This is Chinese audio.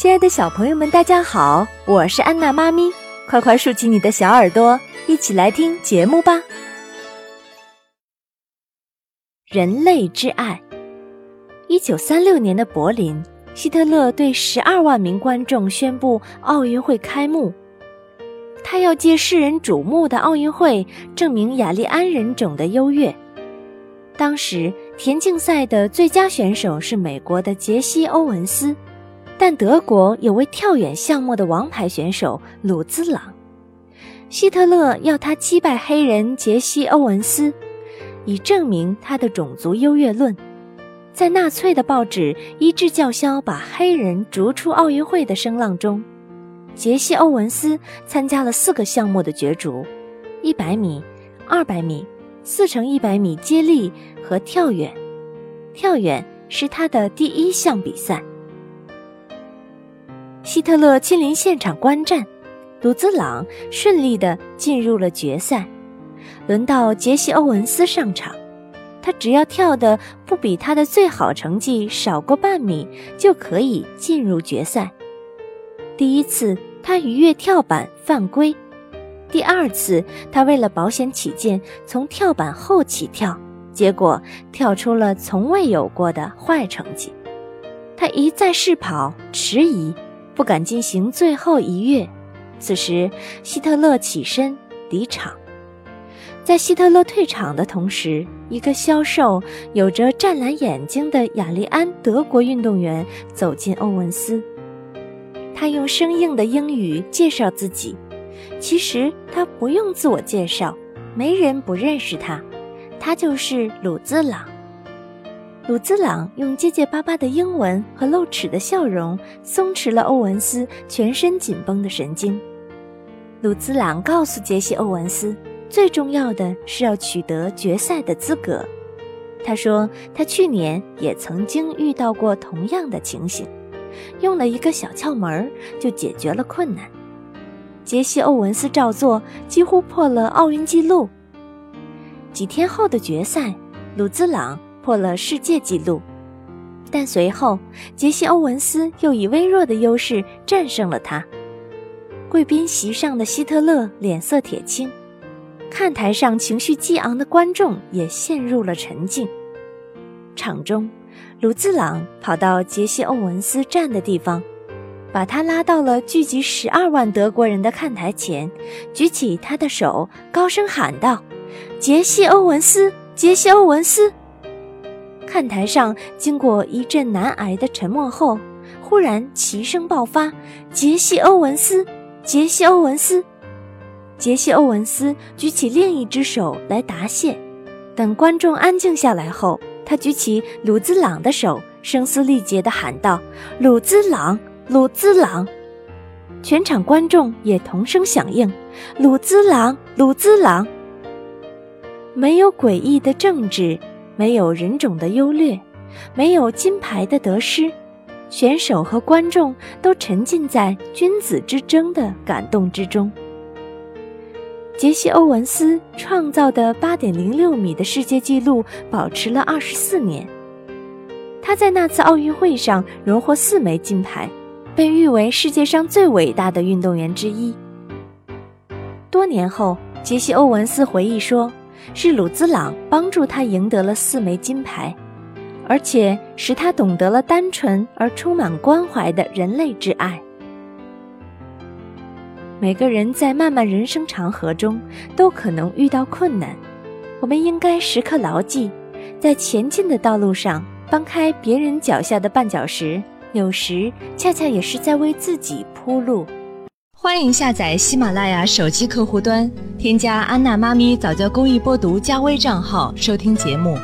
亲爱的小朋友们，大家好，我是安娜妈咪，快快竖起你的小耳朵，一起来听节目吧。人类之爱。一九三六年的柏林，希特勒对十二万名观众宣布奥运会开幕。他要借世人瞩目的奥运会证明雅利安人种的优越。当时田径赛的最佳选手是美国的杰西·欧文斯。但德国有位跳远项目的王牌选手鲁兹朗，希特勒要他击败黑人杰西·欧文斯，以证明他的种族优越论。在纳粹的报纸一致叫嚣把黑人逐出奥运会的声浪中，杰西·欧文斯参加了四个项目的角逐：一百米、二百米、四乘一百米接力和跳远。跳远是他的第一项比赛。希特勒亲临现场观战，鲁兹朗顺利地进入了决赛。轮到杰西·欧文斯上场，他只要跳的不比他的最好成绩少过半米，就可以进入决赛。第一次他逾越跳板犯规，第二次他为了保险起见从跳板后起跳，结果跳出了从未有过的坏成绩。他一再试跑，迟疑。不敢进行最后一跃。此时，希特勒起身离场。在希特勒退场的同时，一个消瘦、有着湛蓝眼睛的雅利安德国运动员走进欧文斯。他用生硬的英语介绍自己。其实他不用自我介绍，没人不认识他。他就是鲁兹朗。鲁兹朗用结结巴巴的英文和露齿的笑容松弛了欧文斯全身紧绷的神经。鲁兹朗告诉杰西·欧文斯，最重要的是要取得决赛的资格。他说，他去年也曾经遇到过同样的情形，用了一个小窍门就解决了困难。杰西·欧文斯照做，几乎破了奥运纪录。几天后的决赛，鲁兹朗。破了世界纪录，但随后杰西·欧文斯又以微弱的优势战胜了他。贵宾席上的希特勒脸色铁青，看台上情绪激昂的观众也陷入了沉静。场中，鲁兹朗跑到杰西·欧文斯站的地方，把他拉到了聚集十二万德国人的看台前，举起他的手，高声喊道：“杰西·欧文斯，杰西·欧文斯！”看台上，经过一阵难挨的沉默后，忽然齐声爆发：“杰西·欧文斯，杰西·欧文斯！”杰西·欧文斯举起另一只手来答谢。等观众安静下来后，他举起鲁兹朗的手，声嘶力竭地喊道：“鲁兹朗，鲁兹朗！”全场观众也同声响应：“鲁兹朗，鲁兹朗！”没有诡异的政治。没有人种的优劣，没有金牌的得失，选手和观众都沉浸在君子之争的感动之中。杰西·欧文斯创造的八点零六米的世界纪录保持了二十四年。他在那次奥运会上荣获四枚金牌，被誉为世界上最伟大的运动员之一。多年后，杰西·欧文斯回忆说。是鲁兹朗帮助他赢得了四枚金牌，而且使他懂得了单纯而充满关怀的人类之爱。每个人在漫漫人生长河中都可能遇到困难，我们应该时刻牢记，在前进的道路上搬开别人脚下的绊脚石，有时恰恰也是在为自己铺路。欢迎下载喜马拉雅手机客户端，添加安娜妈咪早教公益播读加微账号收听节目。